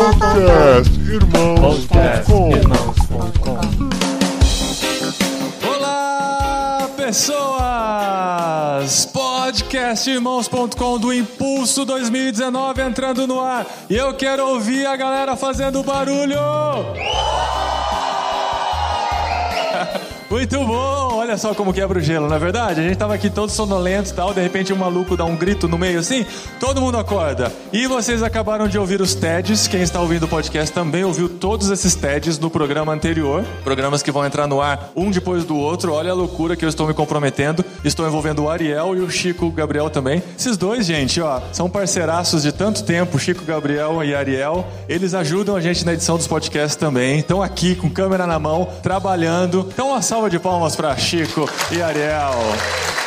Podcast Irmãos.com Olá, pessoas! Podcastirmãos.com do Impulso 2019 entrando no ar. E eu quero ouvir a galera fazendo barulho! Muito bom! Olha só como quebra o gelo, não é verdade? A gente tava aqui todo sonolento e tal, de repente um maluco dá um grito no meio assim, todo mundo acorda. E vocês acabaram de ouvir os TEDs, quem está ouvindo o podcast também ouviu todos esses TEDs no programa anterior, programas que vão entrar no ar um depois do outro. Olha a loucura que eu estou me comprometendo. Estou envolvendo o Ariel e o Chico Gabriel também. Esses dois, gente, ó, são parceiraços de tanto tempo, Chico Gabriel e Ariel. Eles ajudam a gente na edição dos podcasts também. Estão aqui com câmera na mão, trabalhando. Então, uma salva de palmas para Chico e Ariel.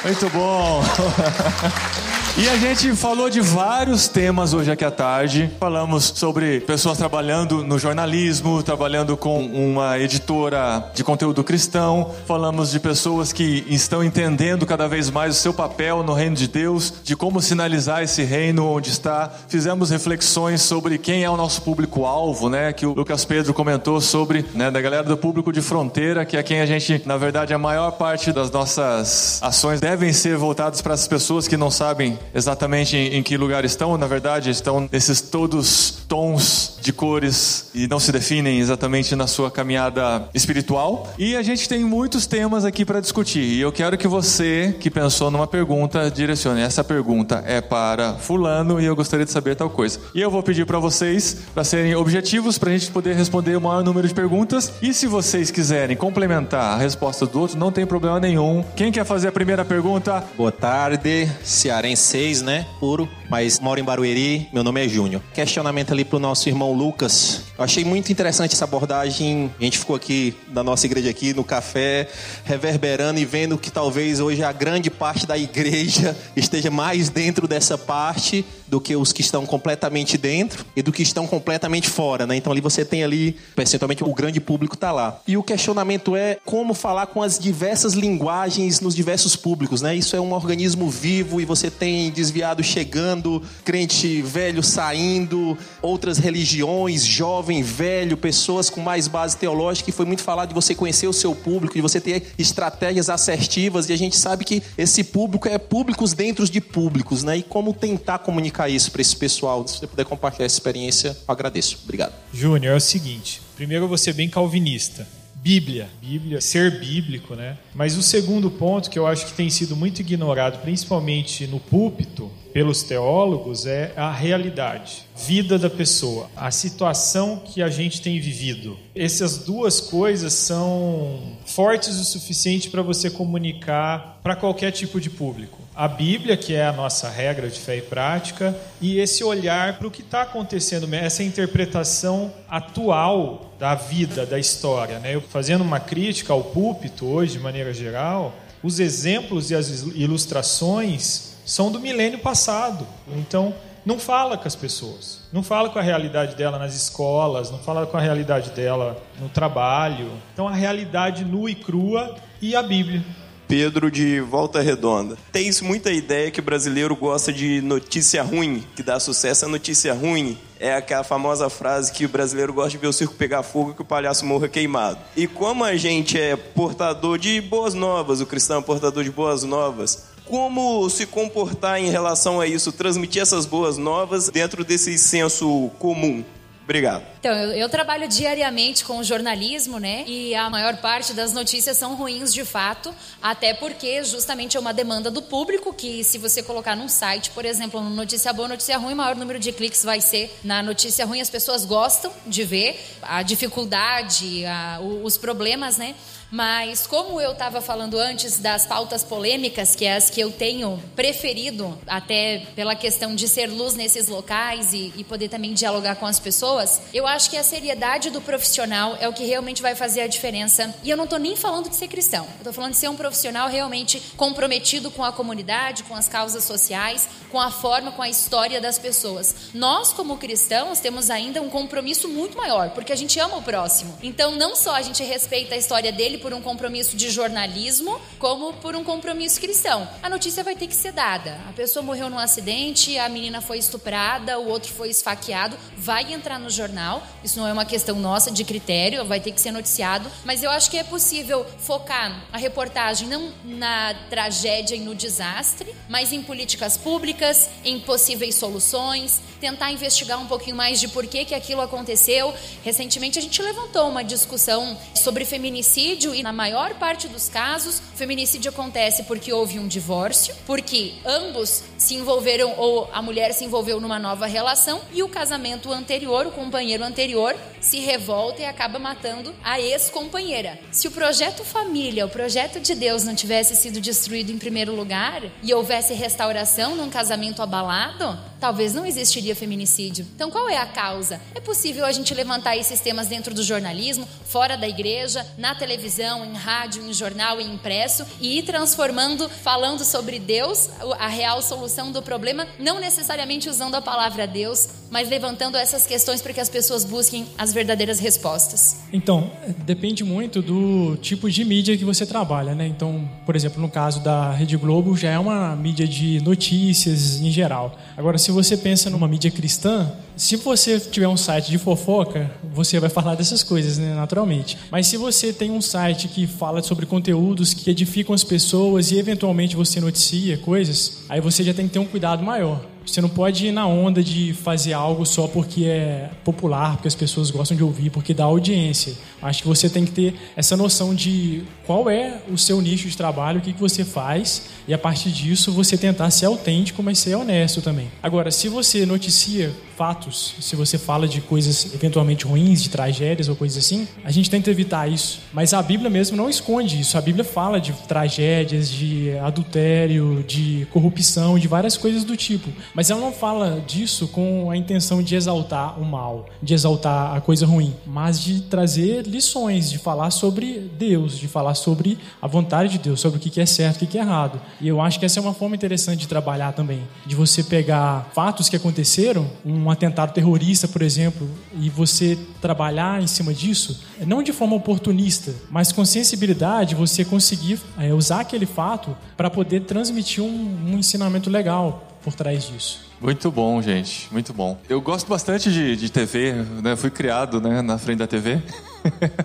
Muito bom. E a gente falou de vários temas hoje aqui à tarde. Falamos sobre pessoas trabalhando no jornalismo, trabalhando com uma editora de conteúdo cristão. Falamos de pessoas que estão entendendo cada vez mais o seu papel no reino de Deus, de como sinalizar esse reino onde está. Fizemos reflexões sobre quem é o nosso público-alvo, né? Que o Lucas Pedro comentou sobre, né, da galera do público de fronteira, que é quem a gente, na verdade, a maior parte das nossas ações devem ser voltadas para as pessoas que não sabem exatamente em, em, que lugar estão, na verdade, estão nesses todos tons de cores e não se definem exatamente na sua caminhada espiritual. E a gente tem muitos temas aqui para discutir. E eu quero que você, que pensou numa pergunta, direcione. Essa pergunta é para Fulano e eu gostaria de saber tal coisa. E eu vou pedir para vocês para serem objetivos para a gente poder responder o maior número de perguntas. E se vocês quiserem complementar a resposta do outro, não tem problema nenhum. Quem quer fazer a primeira pergunta? Boa tarde, cearense né? Puro, mas moro em Barueri. Meu nome é Júnior. Questionamento ali pro nosso irmão Lucas. Eu achei muito interessante essa abordagem. A gente ficou aqui na nossa igreja aqui no café, reverberando e vendo que talvez hoje a grande parte da igreja esteja mais dentro dessa parte do que os que estão completamente dentro e do que estão completamente fora, né? Então ali você tem ali, percentualmente, o grande público está lá. E o questionamento é como falar com as diversas linguagens nos diversos públicos, né? Isso é um organismo vivo e você tem desviado chegando, crente velho saindo, outras religiões, jovem, velho, pessoas com mais base teológica, e foi muito falado de você conhecer o seu público, de você ter estratégias assertivas, e a gente sabe que esse público é públicos dentro de públicos, né? E como tentar comunicar isso para esse pessoal, se você puder compartilhar essa experiência, agradeço. Obrigado. Júnior, é o seguinte, primeiro vou ser bem calvinista. Bíblia, Bíblia, ser bíblico, né? Mas o segundo ponto que eu acho que tem sido muito ignorado, principalmente no púlpito, pelos teólogos, é a realidade, vida da pessoa, a situação que a gente tem vivido. Essas duas coisas são fortes o suficiente para você comunicar para qualquer tipo de público. A Bíblia, que é a nossa regra de fé e prática, e esse olhar para o que está acontecendo, essa interpretação atual da vida, da história. Né? Eu fazendo uma crítica ao púlpito hoje, de maneira geral, os exemplos e as ilustrações são do milênio passado. Então, não fala com as pessoas, não fala com a realidade dela nas escolas, não fala com a realidade dela no trabalho. Então, a realidade nua e crua e a Bíblia. Pedro de Volta Redonda. Tens muita ideia que o brasileiro gosta de notícia ruim, que dá sucesso a notícia ruim. É aquela famosa frase que o brasileiro gosta de ver o circo pegar fogo e que o palhaço morra queimado. E como a gente é portador de boas novas, o cristão é portador de boas novas, como se comportar em relação a isso, transmitir essas boas novas dentro desse senso comum? Obrigado. Então, eu, eu, trabalho diariamente com jornalismo, né? E a maior parte das notícias são ruins de fato, até porque justamente é uma demanda do público que, se você colocar num site, por exemplo, notícia boa, notícia ruim, maior número de cliques vai ser na notícia ruim. As pessoas gostam de ver a dificuldade, a, os problemas, né? Mas como eu estava falando antes das pautas polêmicas, que é as que eu tenho preferido, até pela questão de ser luz nesses locais e, e poder também dialogar com as pessoas, eu acho que a seriedade do profissional é o que realmente vai fazer a diferença. E eu não estou nem falando de ser cristão, eu estou falando de ser um profissional realmente comprometido com a comunidade, com as causas sociais, com a forma, com a história das pessoas. Nós, como cristãos, temos ainda um compromisso muito maior, porque a gente ama o próximo. Então, não só a gente respeita a história dele, por um compromisso de jornalismo, como por um compromisso cristão. A notícia vai ter que ser dada. A pessoa morreu num acidente, a menina foi estuprada, o outro foi esfaqueado, vai entrar no jornal. Isso não é uma questão nossa de critério, vai ter que ser noticiado. Mas eu acho que é possível focar a reportagem não na tragédia e no desastre, mas em políticas públicas, em possíveis soluções, tentar investigar um pouquinho mais de por que, que aquilo aconteceu. Recentemente a gente levantou uma discussão sobre feminicídio e na maior parte dos casos, o feminicídio acontece porque houve um divórcio, porque ambos se envolveram ou a mulher se envolveu numa nova relação e o casamento anterior, o companheiro anterior, se revolta e acaba matando a ex-companheira. Se o projeto família, o projeto de Deus não tivesse sido destruído em primeiro lugar e houvesse restauração num casamento abalado, talvez não existiria feminicídio. Então, qual é a causa? É possível a gente levantar esses temas dentro do jornalismo, fora da igreja, na televisão, em rádio, em jornal e impresso e ir transformando, falando sobre Deus, a real solução do problema, não necessariamente usando a palavra Deus, mas levantando essas questões para que as pessoas busquem as verdadeiras respostas. Então, depende muito do tipo de mídia que você trabalha, né? Então, por exemplo, no caso da Rede Globo, já é uma mídia de notícias em geral. Agora, se você pensa numa mídia cristã, se você tiver um site de fofoca, você vai falar dessas coisas, né, naturalmente. Mas se você tem um site que fala sobre conteúdos que edificam as pessoas e eventualmente você noticia coisas, aí você já tem que ter um cuidado maior. Você não pode ir na onda de fazer algo só porque é popular, porque as pessoas gostam de ouvir, porque dá audiência. Acho que você tem que ter essa noção de qual é o seu nicho de trabalho, o que, que você faz, e a partir disso você tentar ser autêntico, mas ser honesto também. Agora, se você noticia fatos, se você fala de coisas eventualmente ruins, de tragédias ou coisas assim, a gente tenta evitar isso. Mas a Bíblia mesmo não esconde isso. A Bíblia fala de tragédias, de adultério, de corrupção, de várias coisas do tipo. Mas ela não fala disso com a intenção de exaltar o mal, de exaltar a coisa ruim, mas de trazer lições, de falar sobre Deus, de falar sobre a vontade de Deus, sobre o que é certo e o que é errado. E eu acho que essa é uma forma interessante de trabalhar também, de você pegar fatos que aconteceram, um atentado terrorista, por exemplo, e você trabalhar em cima disso, não de forma oportunista, mas com sensibilidade, você conseguir é, usar aquele fato para poder transmitir um, um ensinamento legal por trás disso. Muito bom, gente. Muito bom. Eu gosto bastante de, de TV, né? Fui criado né, na frente da TV.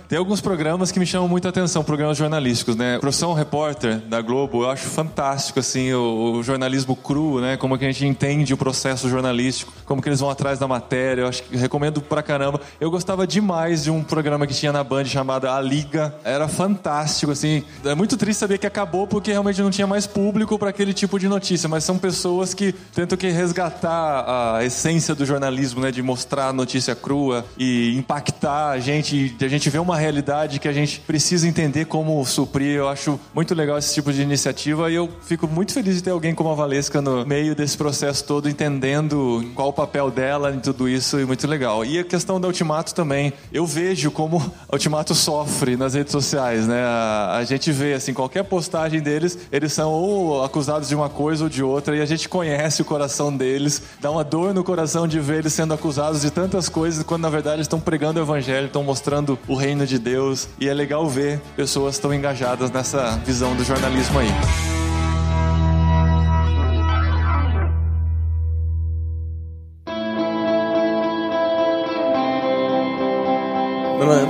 Tem alguns programas que me chamam muita atenção, programas jornalísticos, né? Profissão Repórter da Globo, eu acho fantástico, assim, o, o, jornalismo cru, né? Como que a gente entende o processo jornalístico, como que eles vão atrás da matéria, eu acho que recomendo pra caramba. Eu gostava demais de um programa que tinha na Band chamado A Liga, era fantástico, assim. É muito triste saber que acabou porque realmente não tinha mais público para aquele tipo de notícia, mas são pessoas que tentam que resgatar a essência do jornalismo, né? De mostrar a notícia crua e impactar a gente, a gente vê uma realidade que a gente precisa entender como suprir. Eu acho muito legal esse tipo de iniciativa e eu fico muito feliz de ter alguém como a Valesca no meio desse processo todo, entendendo qual o papel dela em tudo isso e muito legal. E a questão da Ultimato também. Eu vejo como a Ultimato sofre nas redes sociais, né? A, gente vê, assim, qualquer postagem deles, eles são ou acusados de uma coisa ou de outra e a gente conhece o coração deles, dá uma dor no coração de ver eles sendo acusados de tantas coisas quando na verdade estão pregando o evangelho, estão mostrando o reino de Deus. E é legal ver pessoas tão engajadas nessa visão do jornalismo aí.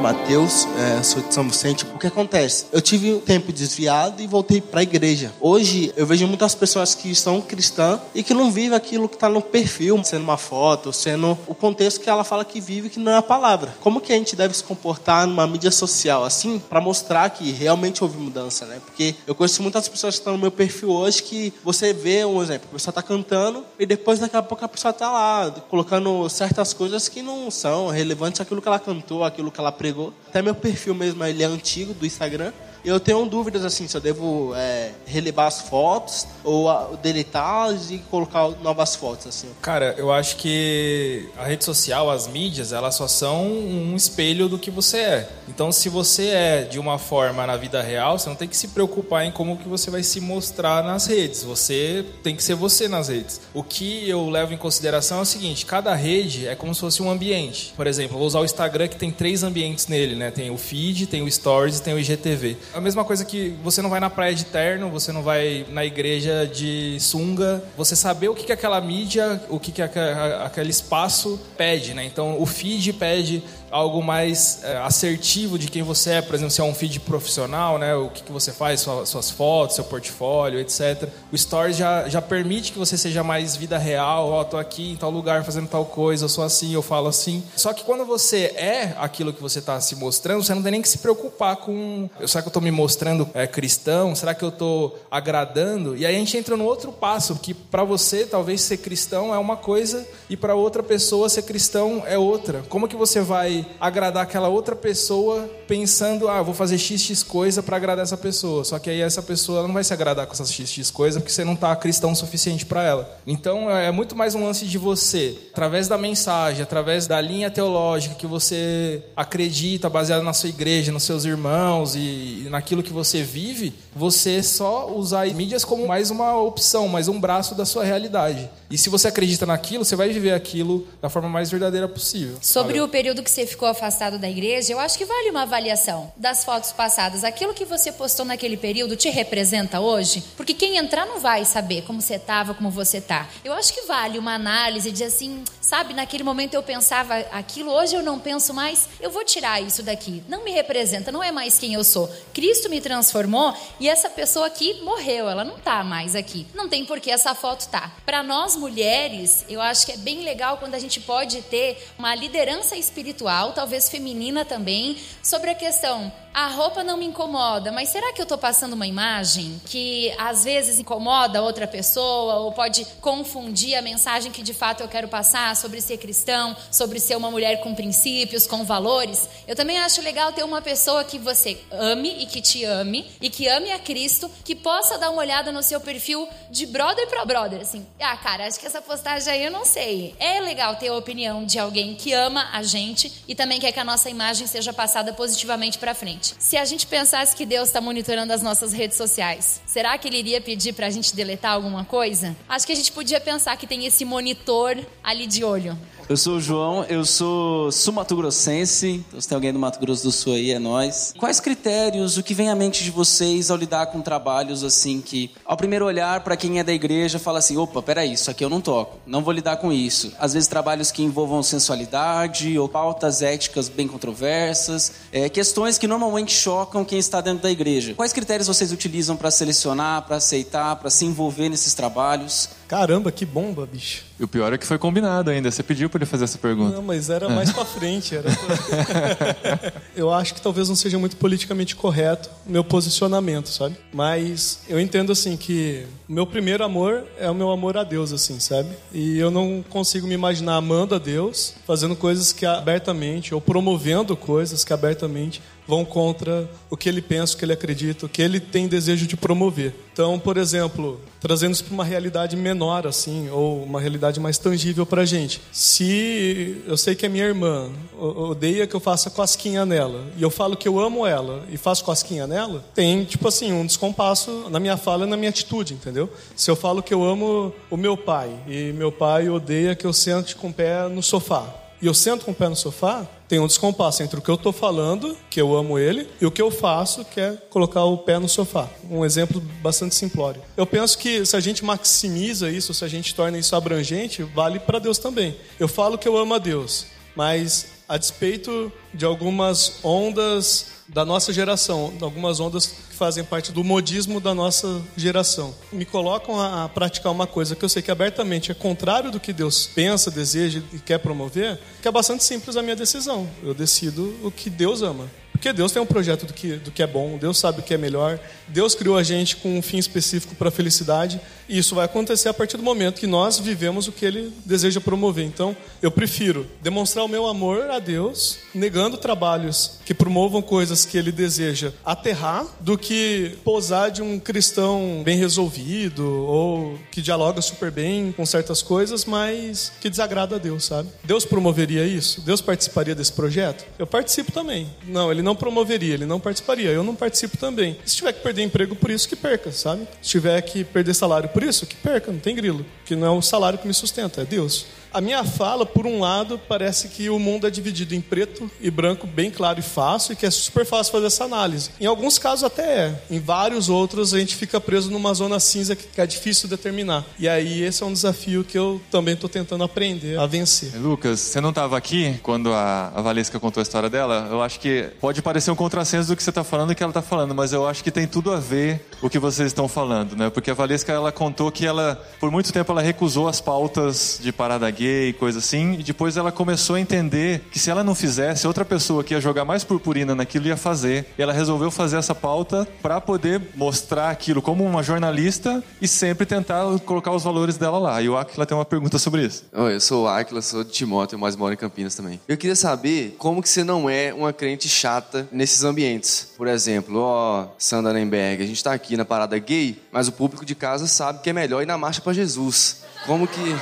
Matheus, é, sou de São Vicente. O que acontece? Eu tive um tempo desviado e voltei para a igreja. Hoje eu vejo muitas pessoas que são cristãs e que não vivem aquilo que está no perfil, sendo uma foto, sendo o contexto que ela fala que vive, que não é a palavra. Como que a gente deve se comportar numa mídia social assim para mostrar que realmente houve mudança, né? Porque eu conheço muitas pessoas que estão no meu perfil hoje que você vê um exemplo, a pessoa está cantando e depois daqui a pouco a pessoa está lá colocando certas coisas que não são relevantes àquilo que ela cantou, aquilo que ela pregou. Até meu perfil mesmo, ele é antigo do Instagram. Eu tenho dúvidas assim, se eu devo é, relevar as fotos ou deletá-las e colocar novas fotos assim. Cara, eu acho que a rede social, as mídias, elas só são um espelho do que você é. Então, se você é de uma forma na vida real, você não tem que se preocupar em como que você vai se mostrar nas redes. Você tem que ser você nas redes. O que eu levo em consideração é o seguinte: cada rede é como se fosse um ambiente. Por exemplo, vou usar o Instagram que tem três ambientes nele, né? Tem o feed, tem o stories tem o IGTV. A mesma coisa que você não vai na praia de terno, você não vai na igreja de sunga. Você saber o que, que aquela mídia, o que, que aquele espaço pede, né? Então, o feed pede algo mais é, assertivo de quem você é, por exemplo, se é um feed profissional, né, o que, que você faz, sua, suas fotos, seu portfólio, etc. O Stories já, já permite que você seja mais vida real, ó, oh, tô aqui em tal lugar fazendo tal coisa, eu sou assim, eu falo assim. Só que quando você é aquilo que você está se mostrando, você não tem nem que se preocupar com, será que eu estou me mostrando é, cristão? Será que eu estou agradando? E aí a gente entra no outro passo, que para você talvez ser cristão é uma coisa e para outra pessoa ser cristão é outra. Como que você vai agradar aquela outra pessoa pensando, ah, vou fazer XX coisa para agradar essa pessoa. Só que aí essa pessoa não vai se agradar com essas XX coisa porque você não está cristão o suficiente para ela. Então é muito mais um lance de você, através da mensagem, através da linha teológica que você acredita, baseada na sua igreja, nos seus irmãos e naquilo que você vive, você só usar mídias como mais uma opção, mais um braço da sua realidade. E se você acredita naquilo, você vai viver aquilo da forma mais verdadeira possível. Sobre Valeu. o período que você ficou afastado da igreja, eu acho que vale uma avaliação das fotos passadas. Aquilo que você postou naquele período te representa hoje? Porque quem entrar não vai saber como você estava, como você está. Eu acho que vale uma análise de assim, sabe, naquele momento eu pensava aquilo, hoje eu não penso mais, eu vou tirar isso daqui. Não me representa, não é mais quem eu sou. Cristo me transformou e essa pessoa aqui morreu, ela não está mais aqui. Não tem por que essa foto tá. Para nós mulheres, eu acho que é bem legal quando a gente pode ter uma liderança espiritual, talvez feminina também, sobre a questão a roupa não me incomoda, mas será que eu estou passando uma imagem que às vezes incomoda outra pessoa ou pode confundir a mensagem que de fato eu quero passar sobre ser cristão, sobre ser uma mulher com princípios, com valores? Eu também acho legal ter uma pessoa que você ame e que te ame e que ame a Cristo, que possa dar uma olhada no seu perfil de brother para brother, assim. Ah, cara, acho que essa postagem aí eu não sei. É legal ter a opinião de alguém que ama a gente e também quer que a nossa imagem seja passada positivamente para frente. Se a gente pensasse que Deus está monitorando as nossas redes sociais, será que Ele iria pedir para a gente deletar alguma coisa? Acho que a gente podia pensar que tem esse monitor ali de olho. Eu sou o João, eu sou sul-mato-grossense. Então, se tem alguém do Mato Grosso do Sul aí, é nós. Quais critérios, o que vem à mente de vocês ao lidar com trabalhos assim que, ao primeiro olhar, para quem é da igreja, fala assim: opa, peraí, isso aqui eu não toco, não vou lidar com isso. Às vezes, trabalhos que envolvam sensualidade ou pautas éticas bem controversas, é, questões que normalmente chocam quem está dentro da igreja. Quais critérios vocês utilizam para selecionar, para aceitar, para se envolver nesses trabalhos? Caramba, que bomba, bicho. E o pior é que foi combinado ainda. Você pediu para ele fazer essa pergunta. Não, mas era mais para frente. Era pra... eu acho que talvez não seja muito politicamente correto o meu posicionamento, sabe? Mas eu entendo assim que o meu primeiro amor é o meu amor a Deus, assim, sabe? E eu não consigo me imaginar amando a Deus, fazendo coisas que abertamente ou promovendo coisas que abertamente vão contra o que ele pensa, o que ele acredita, o que ele tem desejo de promover. Então, por exemplo, trazendo isso para uma realidade menor, assim, ou uma realidade mais tangível para a gente. Se eu sei que a minha irmã odeia que eu faça cosquinha nela, e eu falo que eu amo ela e faço cosquinha nela, tem, tipo assim, um descompasso na minha fala e na minha atitude, entendeu? Se eu falo que eu amo o meu pai, e meu pai odeia que eu sente com o pé no sofá, e eu sento com o pé no sofá, tem um descompasso entre o que eu estou falando, que eu amo ele, e o que eu faço, que é colocar o pé no sofá. Um exemplo bastante simplório. Eu penso que se a gente maximiza isso, se a gente torna isso abrangente, vale para Deus também. Eu falo que eu amo a Deus, mas a despeito de algumas ondas da nossa geração, algumas ondas que fazem parte do modismo da nossa geração. Me colocam a, a, praticar uma coisa que eu sei que abertamente é contrário do que Deus pensa, deseja e quer promover, que é bastante simples a minha decisão. Eu decido o que Deus ama Porque Deus tem um projeto do que, do que é bom, Deus sabe o que é melhor, Deus criou a gente com um fim específico para a felicidade, e isso vai acontecer a partir do momento que nós vivemos o que Ele deseja promover. Então, eu prefiro demonstrar o meu amor a Deus, negando trabalhos que promovam coisas que Ele deseja aterrar, do que posar de um cristão bem resolvido, ou que dialoga super bem com certas coisas, mas que desagrada a Deus, sabe? Deus promoveria isso? Deus participaria desse projeto? Eu participo também. Não, Ele não promoveria, Ele não participaria. Eu não participo também. Se tiver que perder emprego por isso, que perca, sabe? Se tiver que perder salário por isso, que perca, não tem grilo. Que não é o salário que me sustenta, é Deus. A minha fala, por um lado, parece que o mundo é dividido em preto e branco, bem claro e fácil, e que é super fácil fazer essa análise. Em alguns casos até é. Em vários outros a gente fica preso numa zona cinza que é difícil determinar. E aí esse é um desafio que eu também estou tentando aprender a vencer. Lucas, você não estava aqui quando a, a Valesca contou a história dela? Eu acho que pode parecer um contrassenso do que você está falando e que ela está falando, mas eu acho que tem tudo a ver o que vocês estão falando, né? Porque a Valesca ela contou que ela, por muito tempo, ela recusou as pautas de parada gay, coisa assim, e depois ela começou a entender que se ela não fizesse, outra pessoa que ia jogar mais purpurina naquilo ia fazer. E ela resolveu fazer essa pauta para poder mostrar aquilo como uma jornalista e sempre tentar colocar os valores dela lá. E o Aquila tem uma pergunta sobre isso. Oi, eu sou o Aquila, sou de Timóteo, mas moro em Campinas também. Eu queria saber como que você não é uma crente chata nesses ambientes. Por exemplo, ó, Sandra Nemberg, a gente tá aqui na parada gay, mas o público de casa sabe que é melhor ir na marcha para Jesus. Como que,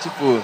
tipo,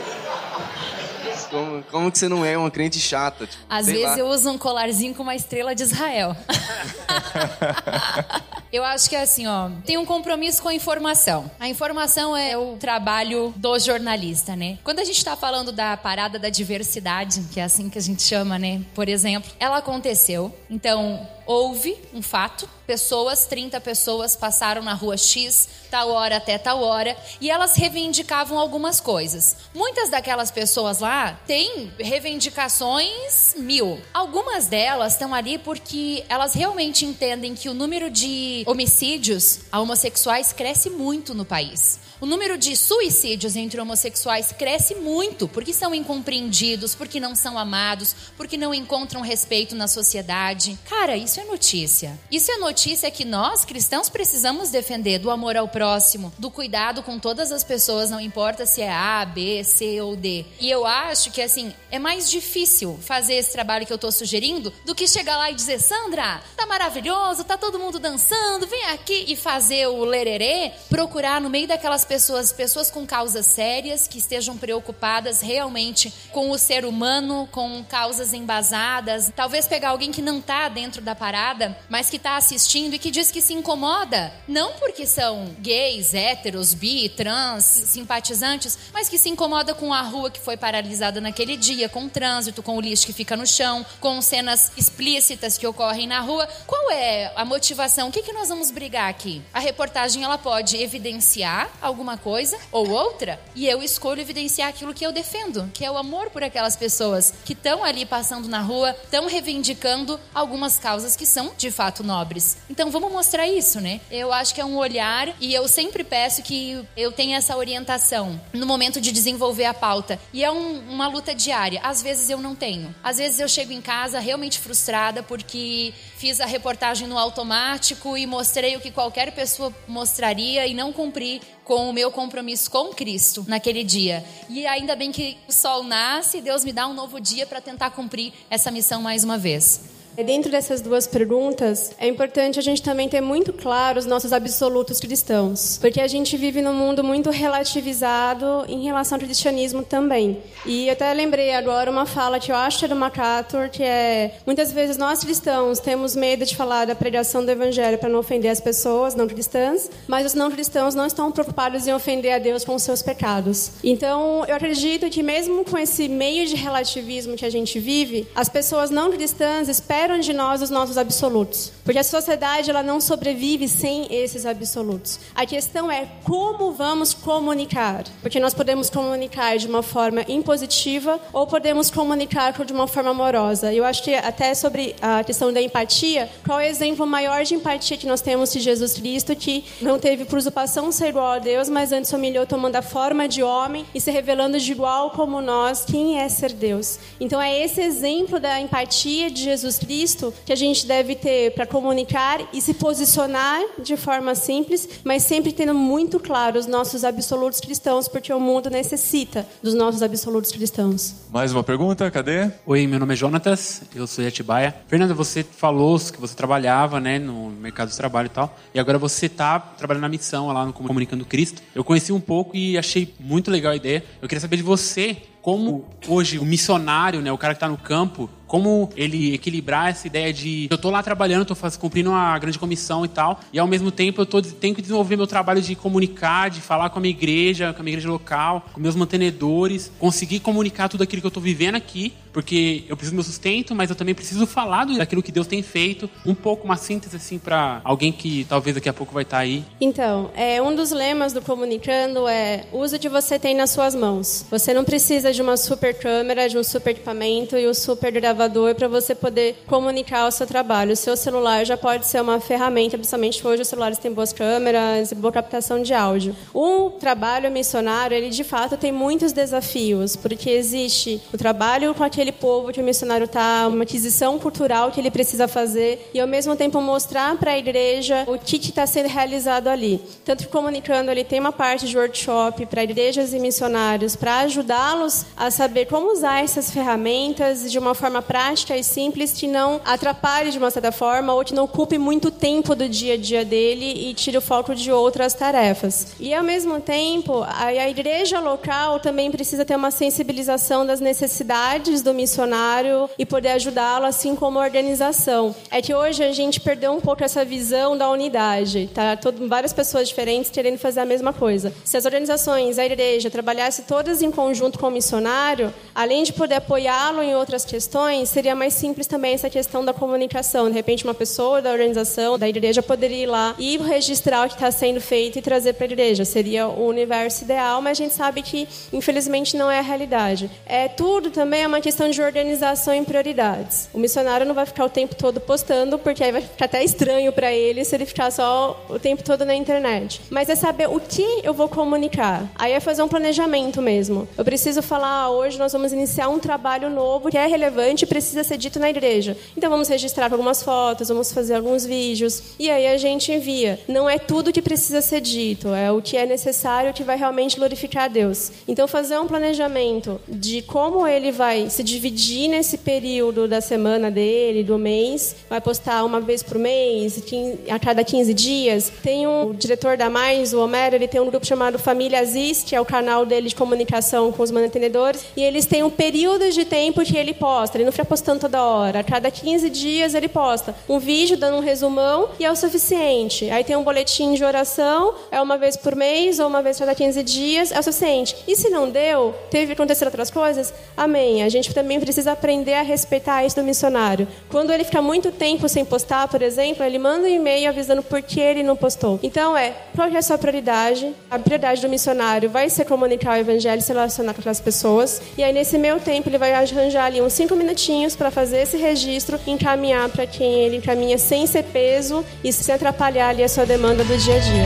como, como que você não é uma crente chata? Tipo, Às vezes lá. eu uso um colarzinho com uma estrela de Israel. eu acho que é assim, ó, tem um compromisso com a informação. A informação é o trabalho do jornalista, né? Quando a gente está falando da parada da diversidade, que é assim que a gente chama, né? Por exemplo, ela aconteceu. Então, houve um fato, pessoas, 30 pessoas passaram na rua X, tal hora até tal hora, e elas reivindicavam algumas coisas. Muitas daquelas pessoas lá têm reivindicações mil. Algumas delas estão ali porque elas realmente entendem que o número de homicídios a homossexuais cresce muito no país. O número de suicídios entre homossexuais cresce muito porque são incompreendidos, porque não são amados, porque não encontram respeito na sociedade. Cara, isso é notícia. Isso é notícia que nós, cristãos, precisamos defender do amor ao próximo, do cuidado com todas as pessoas, não importa se é A, B, C ou D. E eu acho que, assim, é mais difícil fazer esse trabalho que eu tô sugerindo do que chegar lá e dizer: Sandra, tá maravilhoso, tá todo mundo dançando, vem aqui e fazer o lererê, procurar no meio daquelas pessoas, pessoas com causas sérias, que estejam preocupadas realmente com o ser humano, com causas embasadas. Talvez pegar alguém que não tá dentro da parada, mas que tá assistindo e que diz que se incomoda, não porque são gays, héteros, bi, trans, simpatizantes, mas que se incomoda com a rua que foi paralisada naquele dia, com o trânsito, com o lixo que fica no chão, com cenas explícitas que ocorrem na rua. Qual é a motivação? O que, que nós vamos brigar aqui? A reportagem ela pode evidenciar alguma coisa ou outra, e eu escolho evidenciar aquilo que eu defendo, que é o amor por aquelas pessoas que estão ali passando na rua, estão reivindicando algumas causas que são de fato nobres. Então vamos mostrar isso, né? Eu acho que é um olhar e eu sempre peço que eu tenha essa orientação no momento de desenvolver a pauta. E é um- uma luta diária. Às vezes eu não tenho. Às vezes eu chego em casa realmente frustrada porque fiz a reportagem no automático e mostrei o que qualquer pessoa mostraria e não cumpri com o meu compromisso com Cristo naquele dia. E ainda bem que o sol nasce e Deus me dá um novo dia para tentar cumprir essa missão mais uma vez. E Dentro dessas duas perguntas, é importante a gente também ter muito claro os nossos absolutos cristãos, porque a gente vive num mundo muito relativizado em relação ao cristianismo também. E eu até lembrei agora uma fala que eu acho que é do MacArthur, que é muitas vezes nós cristãos temos medo de falar da pregação do evangelho para não ofender as pessoas não cristãs, mas os não cristãos não estão preocupados em ofender a Deus com os seus pecados. Então, eu acredito que mesmo com esse meio de relativismo que a gente vive, as pessoas não cristãs esperam de nós os nossos absolutos, porque a sociedade ela não sobrevive sem esses absolutos. A questão é como vamos comunicar, porque nós podemos comunicar de uma forma impositiva ou podemos comunicar de uma forma amorosa. Eu acho que até sobre a questão da empatia, qual é o exemplo maior de empatia que nós temos de Jesus Cristo, que não teve por usurpação ser igual a Deus, mas antes humilhou tomando a forma de homem e se revelando de igual como nós, quem é ser Deus. Então é esse exemplo da empatia de Jesus Cristo visto que a gente deve ter para comunicar e se posicionar de forma simples, mas sempre tendo muito claro os nossos absolutos cristãos, porque o mundo necessita dos nossos absolutos cristãos. Mais uma pergunta, cadê? Oi, meu nome é Jonatas, eu sou de Atibaia. Fernanda, você falou que você trabalhava né, no mercado de trabalho e tal, e agora você está trabalhando na missão lá no Comunicando Cristo. Eu conheci um pouco e achei muito legal a ideia. Eu queria saber de você como hoje o missionário, né, o cara que está no campo, como ele equilibrar essa ideia de eu estou lá trabalhando, estou cumprindo uma grande comissão e tal, e ao mesmo tempo eu tô, tenho que desenvolver meu trabalho de comunicar, de falar com a minha igreja, com a minha igreja local, com meus mantenedores, conseguir comunicar tudo aquilo que eu estou vivendo aqui, porque eu preciso do meu sustento, mas eu também preciso falar daquilo que Deus tem feito, um pouco uma síntese assim para alguém que talvez daqui a pouco vai estar tá aí. Então, é um dos lemas do comunicando é uso de você tem nas suas mãos. Você não precisa de uma super câmera, de um super equipamento e um super gravador para você poder comunicar o seu trabalho. O seu celular já pode ser uma ferramenta, principalmente hoje os celulares têm boas câmeras e boa captação de áudio. O trabalho missionário, ele de fato tem muitos desafios, porque existe o trabalho com aquele povo que o missionário está, uma aquisição cultural que ele precisa fazer e ao mesmo tempo mostrar para a igreja o que está sendo realizado ali. Tanto comunicando, ele tem uma parte de workshop para igrejas e missionários para ajudá-los a saber como usar essas ferramentas de uma forma prática e simples que não atrapalhe de uma certa forma ou que não ocupe muito tempo do dia a dia dele e tire o foco de outras tarefas. E ao mesmo tempo, a, a igreja local também precisa ter uma sensibilização das necessidades do missionário e poder ajudá-lo, assim como a organização. É que hoje a gente perdeu um pouco essa visão da unidade, tá? Todo, várias pessoas diferentes querendo fazer a mesma coisa. Se as organizações, a igreja, trabalhassem todas em conjunto com o missionário, além de poder apoiá-lo em outras questões, seria mais simples também essa questão da comunicação. De repente, uma pessoa da organização, da igreja, poderia ir lá e registrar o que está sendo feito e trazer para a igreja. Seria o universo ideal, mas a gente sabe que, infelizmente, não é a realidade. É tudo também é uma questão de organização em prioridades. O missionário não vai ficar o tempo todo postando, porque aí vai ficar até estranho para ele se ele ficar só o tempo todo na internet. Mas é saber o que eu vou comunicar. Aí é fazer um planejamento mesmo. Eu preciso falar, ah, hoje nós vamos iniciar um trabalho novo que é relevante e precisa ser dito na igreja. Então vamos registrar algumas fotos, vamos fazer alguns vídeos e aí a gente envia. Não é tudo que precisa ser dito, é o que é necessário que vai realmente glorificar a Deus. Então fazer um planejamento de como ele vai se dividir nesse período da semana dele, do mês, vai postar uma vez por mês, a cada 15 dias. Tem um diretor da Mais, o Homero, ele tem um grupo chamado Família Aziz, que é o canal dele de comunicação com os mantenedores e eles têm um período de tempo que ele posta. Ele não fica postando toda hora. A cada 15 dias ele posta um vídeo dando um resumão e é o suficiente. Aí tem um boletim de oração, é uma vez por mês ou uma vez cada 15 dias, é o suficiente. E se não deu, teve que acontecer outras coisas, amém. A gente também precisa aprender a respeitar isso do missionário. Quando ele fica muito tempo sem postar, por exemplo, ele manda um e-mail avisando por que ele não postou. Então é, qual é a sua prioridade? A prioridade do missionário vai ser comunicar o evangelho se relacionar com aquelas pessoas. E aí, nesse meio tempo, ele vai arranjar ali uns cinco minutinhos para fazer esse registro e encaminhar para quem ele encaminha sem ser peso e sem atrapalhar ali a sua demanda do dia a dia.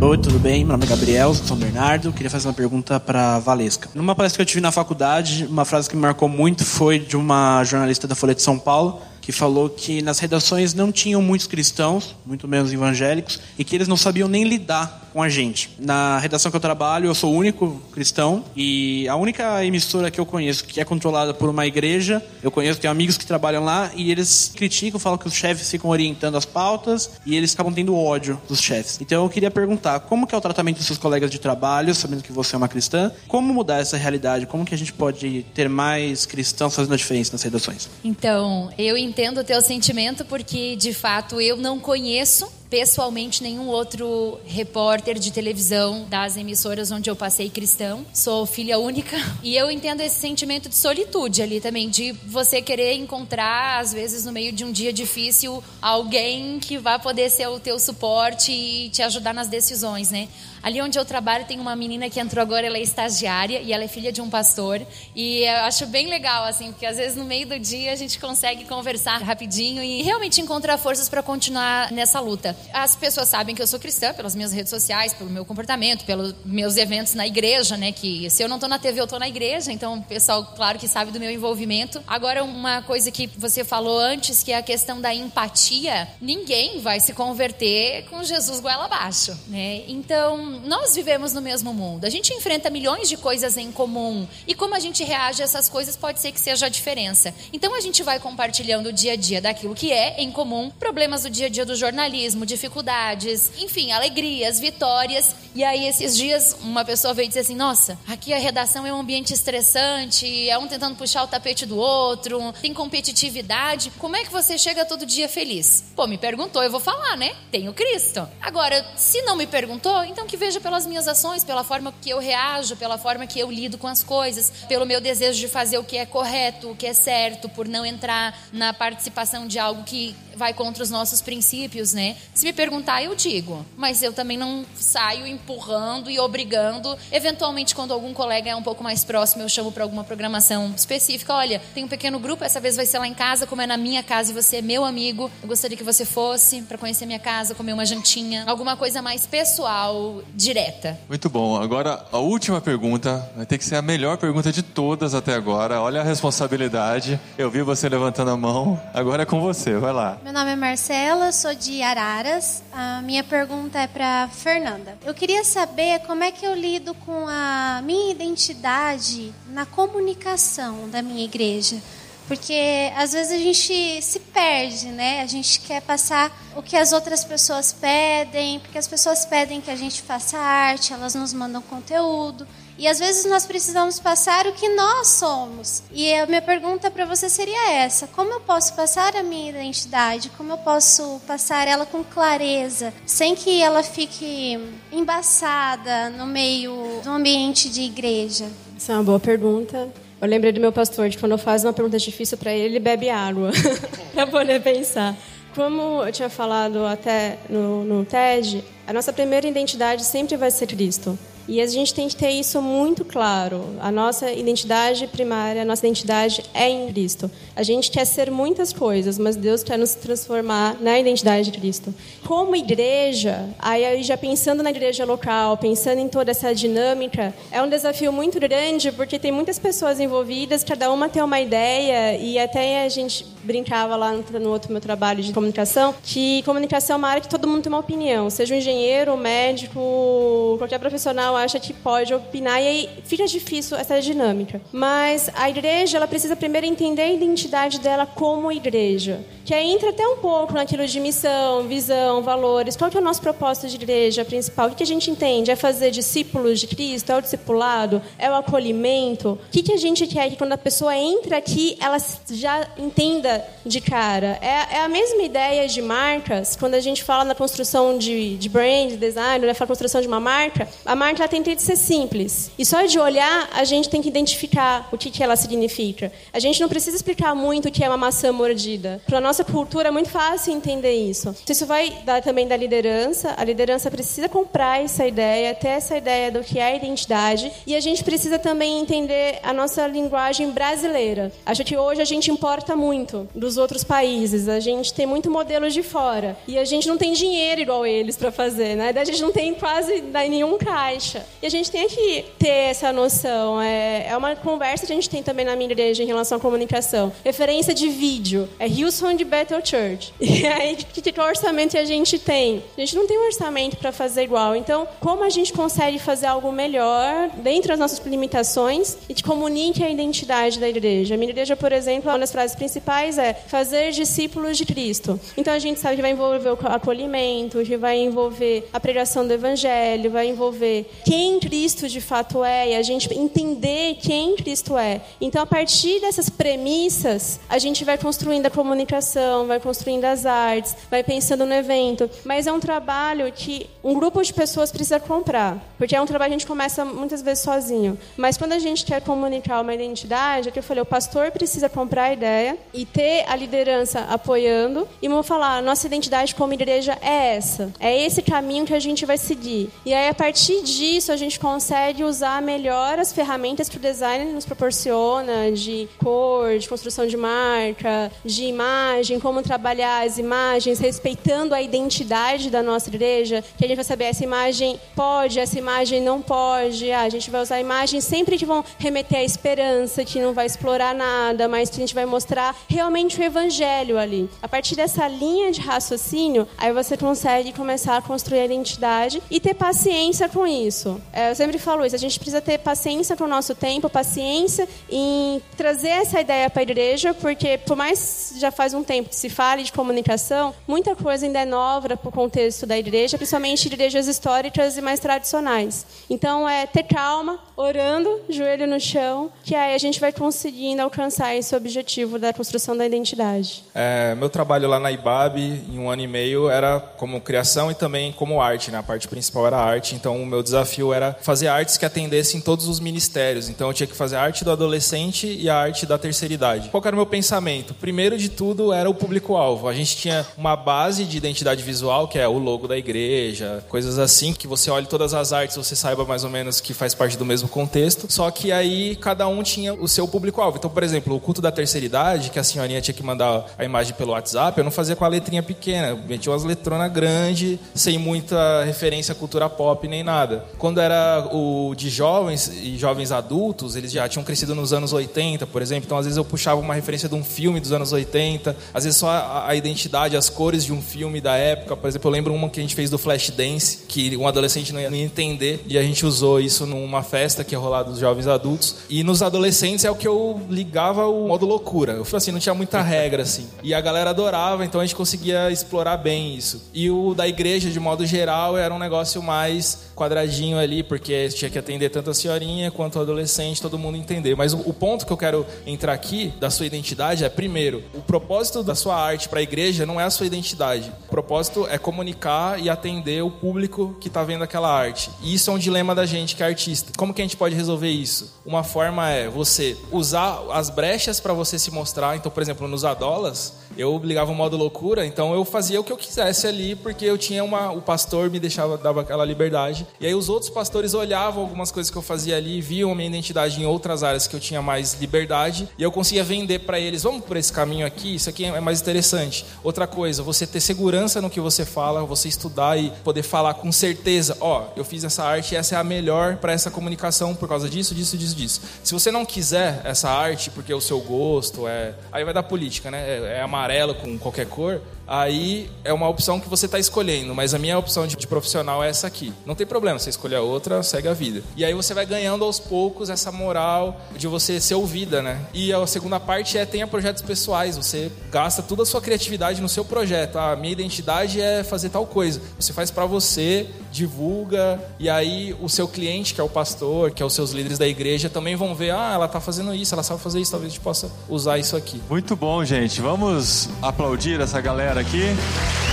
Oi, tudo bem? Meu nome é Gabriel, sou São Bernardo. Queria fazer uma pergunta para Valesca. Numa palestra que eu tive na faculdade, uma frase que me marcou muito foi de uma jornalista da Folha de São Paulo, que falou que nas redações não tinham muitos cristãos, muito menos evangélicos, e que eles não sabiam nem lidar com a gente. Na redação que eu trabalho, eu sou o único cristão e a única emissora que eu conheço que é controlada por uma igreja, eu conheço, tenho amigos que trabalham lá e eles criticam, falam que os chefes ficam orientando as pautas e eles acabam tendo ódio dos chefes. Então eu queria perguntar, como que é o tratamento dos seus colegas de trabalho, sabendo que você é uma cristã? Como mudar essa realidade? Como que a gente pode ter mais cristãos fazendo a diferença nas redações? Então, eu entendo o teu sentimento porque, de fato, eu não conheço pessoalmente nenhum outro repórter de televisão das emissoras onde eu passei cristão. Sou filha única e eu entendo esse sentimento de solitude ali também, de você querer encontrar, às vezes, no meio de um dia difícil, alguém que vai poder ser o teu suporte e te ajudar nas decisões, né? Ali onde eu trabalho tem uma menina que entrou agora, ela é estagiária e ela é filha de um pastor. E eu acho bem legal, assim, porque às vezes no meio do dia a gente consegue conversar rapidinho e realmente encontrar forças para continuar nessa luta. As pessoas sabem que eu sou cristã pelas minhas redes sociais, pelo meu comportamento, pelos meus eventos na igreja, né? Que se eu não tô na TV, eu tô na igreja, então o pessoal, claro que sabe do meu envolvimento. Agora, uma coisa que você falou antes, que é a questão da empatia, ninguém vai se converter com Jesus goela abaixo, né? Então, nós vivemos no mesmo mundo. A gente enfrenta milhões de coisas em comum e como a gente reage a essas coisas pode ser que seja a diferença. Então, a gente vai compartilhando o dia a dia daquilo que é em comum, problemas do dia a dia do jornalismo, dificuldades, enfim, alegrias, vitórias. E aí, esses dias, uma pessoa veio dizer assim: Nossa, aqui a redação é um ambiente estressante, é um tentando puxar o tapete do outro, tem competitividade. Como é que você chega todo dia feliz? Pô, me perguntou, eu vou falar, né? Tenho Cristo. Agora, se não me perguntou, então que veja pelas minhas ações, pela forma que eu reajo, pela forma que eu lido com as coisas, pelo meu desejo de fazer o que é correto, o que é certo, por não entrar na participação de algo que vai contra os nossos princípios, né? Se me perguntar, eu digo, mas eu também não saio empurrando e obrigando. Eventualmente, quando algum colega é um pouco mais próximo, eu chamo para alguma programação específica. Olha, tem um pequeno grupo, essa vez vai ser lá em casa, como é na minha casa e você é meu amigo. Eu gostaria que você fosse para conhecer minha casa, comer uma jantinha, alguma coisa mais pessoal, direta. Muito bom. Agora, a última pergunta vai ter que ser a melhor pergunta de todas até agora. Olha a responsabilidade. Eu vi você levantando a mão. Agora é com você. Vai lá. Meu nome é Marcela, sou de Araras. A minha pergunta é para Fernanda. Eu queria saber como é que eu lido com a minha identidade na comunicação da minha igreja. Porque às vezes a gente se perde, né? A gente quer passar o que as outras pessoas pedem, porque as pessoas pedem que a gente faça arte, elas nos mandam conteúdo. E às vezes nós precisamos passar o que nós somos. E a minha pergunta para você seria essa: como eu posso passar a minha identidade? Como eu posso passar ela com clareza, sem que ela fique embaçada no meio do ambiente de igreja? Essa é uma boa pergunta. Eu lembrei do meu pastor, de quando eu faço uma pergunta difícil para ele, ele bebe água para poder pensar. Como eu tinha falado até no, no TED, a nossa primeira identidade sempre vai ser Cristo. E a gente tem que ter isso muito claro. A nossa identidade primária, a nossa identidade é em Cristo. A gente quer ser muitas coisas, mas Deus quer nos transformar na identidade de Cristo. Como igreja, aí já pensando na igreja local, pensando em toda essa dinâmica, é um desafio muito grande porque tem muitas pessoas envolvidas, cada uma tem uma ideia e até a gente brincava lá no outro meu trabalho de comunicação que comunicação é uma área que todo mundo tem uma opinião, seja um engenheiro, um médico, qualquer profissional acha que pode opinar e aí fica difícil essa dinâmica. Mas a igreja, ela precisa primeiro entender a identidade dela como igreja, que aí entra até um pouco naquilo de missão, visão, valores. Qual que é o nosso propósito de igreja principal? O que a gente entende? É fazer discípulos de Cristo? É o discipulado? É o acolhimento? O que a gente quer que quando a pessoa entra aqui, ela já entenda de cara? É, é a mesma ideia de marcas, quando a gente fala na construção de, de brand, design, né, construção de uma marca, a marca tem que ser simples. E só de olhar, a gente tem que identificar o que, que ela significa. A gente não precisa explicar muito o que é uma maçã mordida. Para a nossa cultura é muito fácil entender isso. Isso vai dar também da liderança. A liderança precisa comprar essa ideia, ter essa ideia do que é a identidade. E a gente precisa também entender a nossa linguagem brasileira. Acho que hoje a gente importa muito dos outros países. A gente tem muito modelo de fora. E a gente não tem dinheiro igual eles para fazer, né? A gente não tem quase nenhum caixa. E a gente tem que ter essa noção. É, é uma conversa que a gente tem também na minha igreja em relação à comunicação. Referência de vídeo. É Hillsong Bethel Church. E aí, que, que orçamento a gente tem? A gente não tem um orçamento para fazer igual. Então, como a gente consegue fazer algo melhor dentro das nossas limitações e que comunique a identidade da igreja? A minha igreja, por exemplo, uma das frases principais é fazer discípulos de Cristo. Então, a gente sabe que vai envolver o acolhimento, que vai envolver a pregação do evangelho, vai envolver quem Cristo de fato é e a gente entender quem Cristo é. Então, a partir dessas premissas, a gente vai construindo a comunicação, vai construindo as artes, vai pensando no evento. Mas é um trabalho que um grupo de pessoas precisa comprar, porque é um trabalho que a gente começa muitas vezes sozinho. Mas quando a gente quer comunicar uma identidade, é que eu falei, o pastor precisa comprar a ideia e ter a liderança apoiando. E vamos falar, nossa identidade como igreja é essa. É esse caminho que a gente vai seguir. E aí, a partir disso, a gente consegue usar melhor as ferramentas que o design nos proporciona de cor, de construção de marca, de imagem, como trabalhar as imagens, respeitando a identidade da nossa igreja, que a gente vai saber essa imagem pode, essa imagem não pode. Ah, a gente vai usar imagens sempre que vão remeter à esperança, que não vai explorar nada, mas que a gente vai mostrar realmente o evangelho ali. A partir dessa linha de raciocínio, aí você consegue começar a construir a identidade e ter paciência com isso. É, eu sempre falo isso, a gente precisa ter paciência com o nosso tempo, paciência em trazer essa ideia para a igreja, porque por mais já faz um tempo que se fale de comunicação, muita coisa ainda é nova para o contexto da igreja, principalmente igrejas históricas e mais tradicionais. Então, é ter calma, orando, joelho no chão, que aí a gente vai conseguindo alcançar esse objetivo da construção da identidade. É, meu trabalho lá na IBAB, em um ano e meio, era como criação e também como arte. Né? A parte principal era arte, então o meu desafio era fazer artes que atendessem todos os ministérios. Então eu tinha que fazer a arte do adolescente e a arte da terceira idade. Qual era o meu pensamento? Primeiro de tudo era o público-alvo. A gente tinha uma base de identidade visual, que é o logo da igreja, coisas assim, que você olhe todas as artes, você saiba mais ou menos que faz parte do mesmo contexto. Só que aí cada um tinha o seu público-alvo. Então, por exemplo, o culto da terceira idade, que a senhorinha tinha que mandar a imagem pelo WhatsApp, eu não fazia com a letrinha pequena, eu metia umas letronas grandes, sem muita referência à cultura pop nem nada. Quando era o de jovens e jovens adultos, eles já tinham crescido nos anos 80, por exemplo, então às vezes eu puxava uma referência de um filme dos anos 80, às vezes só a, a identidade, as cores de um filme da época. Por exemplo, eu lembro uma que a gente fez do Flashdance, que um adolescente não ia entender, e a gente usou isso numa festa que ia rolar dos jovens adultos. E nos adolescentes é o que eu ligava o modo loucura. Eu falei assim, não tinha muita regra assim. E a galera adorava, então a gente conseguia explorar bem isso. E o da igreja, de modo geral, era um negócio mais quadradinho ali, porque tinha que atender tanto a senhorinha quanto o adolescente, todo mundo entender. Mas o, o ponto que eu quero entrar aqui da sua identidade é, primeiro, o propósito da sua arte para a igreja não é a sua identidade. O propósito é comunicar e atender o público que está vendo aquela arte. E isso é um dilema da gente que é artista. Como que a gente pode resolver isso? Uma forma é você usar as brechas para você se mostrar. Então, por exemplo, nos adolas, eu ligava o modo loucura, então eu fazia o que eu quisesse ali, porque eu tinha uma. O pastor me deixava, dava aquela liberdade. E aí os outros pastores olhavam algumas coisas que eu fazia ali, viam a minha identidade em outras áreas que eu tinha mais liberdade, e eu conseguia vender para eles: vamos por esse caminho aqui, isso aqui é mais interessante. Outra coisa, você ter segurança no que você fala, você estudar e poder falar com certeza: ó, oh, eu fiz essa arte, essa é a melhor para essa comunicação por causa disso, disso, disso, disso. Se você não quiser essa arte porque é o seu gosto é. Aí vai dar política, né? É, é amarelo com qualquer cor aí é uma opção que você está escolhendo, mas a minha opção de, de, profissional é essa aqui. Não tem problema, você escolher a outra, segue a vida. E aí você vai ganhando aos poucos essa moral de você ser ouvida, né? E a segunda parte é tenha projetos pessoais, você gasta toda a sua criatividade no seu projeto. Ah, minha identidade é fazer tal coisa. Você faz para você, divulga, e aí o seu cliente, que é o pastor, que é os seus líderes da igreja, também vão ver, ah, ela está fazendo isso, ela sabe fazer isso, talvez a gente possa usar isso aqui. Muito bom, gente. Vamos aplaudir essa galera aqui.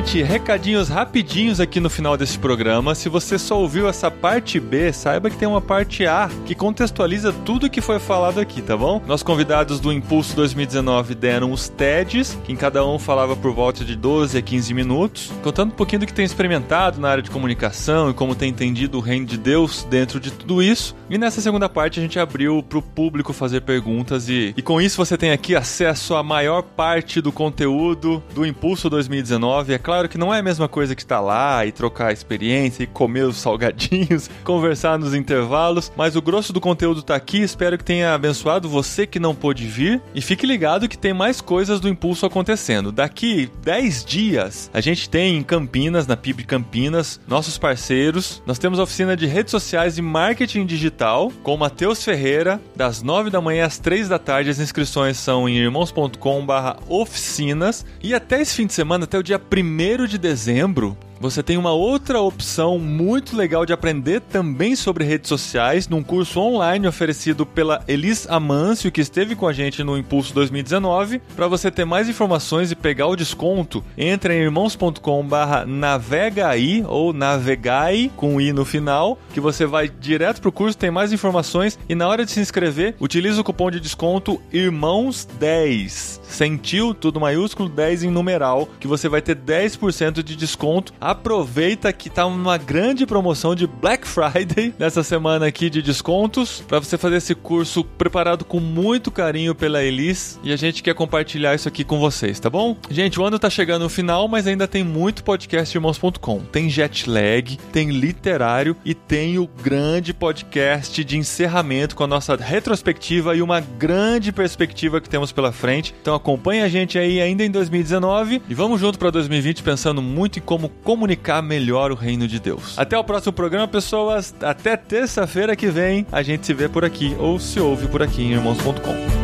Gente. Recadinhos rapidinhos aqui no final desse programa. Se você só ouviu essa parte B, saiba que tem uma parte A que contextualiza tudo que foi falado aqui, tá bom? Nossos convidados do Impulso 2019 deram os TEDs, que em cada um falava por volta de 12 a 15 minutos, contando um pouquinho do que tem experimentado na área de comunicação e como tem entendido o reino de Deus dentro de tudo isso. E nessa segunda parte a gente abriu para o público fazer perguntas e, e com isso você tem aqui acesso à maior parte do conteúdo do Impulso 2019 é claro que não é a mesma coisa que estar tá lá e trocar experiência e comer os salgadinhos, conversar nos intervalos, mas o grosso do conteúdo tá aqui. Espero que tenha abençoado você que não pôde vir e fique ligado que tem mais coisas do Impulso acontecendo. Daqui 10 dias a gente tem em Campinas, na PIB Campinas, nossos parceiros. Nós temos a oficina de redes sociais e marketing digital com Matheus Ferreira, das 9 da manhã às 3 da tarde. As inscrições são em irmãos.com/oficinas e até esse fim de semana, até o dia 1 de dezembro, você tem uma outra opção muito legal de aprender também sobre redes sociais num curso online oferecido pela Elis Amâncio, que esteve com a gente no Impulso 2019. Para você ter mais informações e pegar o desconto, entre em irmãos.com/navegai ou navegai com i no final, que você vai direto pro curso, tem mais informações e na hora de se inscrever, utiliza o cupom de desconto irmãos10. Sentiu tudo maiúsculo 10 em numeral, que você vai ter 10% de desconto. Aproveita que tá uma grande promoção de Black Friday nessa semana aqui de descontos para você fazer esse curso preparado com muito carinho pela Elis e a gente quer compartilhar isso aqui com vocês, tá bom? Gente, o ano tá chegando no final, mas ainda tem muito podcast irmãos.com. Tem jet lag, tem literário e tem o grande podcast de encerramento com a nossa retrospectiva e uma grande perspectiva que temos pela frente. Então acompanha a gente aí ainda em 2019 e vamos junto para 2020 pensando muito em como comunicar melhor o reino de Deus. Até o próximo programa, pessoas. Até terça-feira que vem a gente se vê por aqui ou se ouve por aqui em irmãos.com.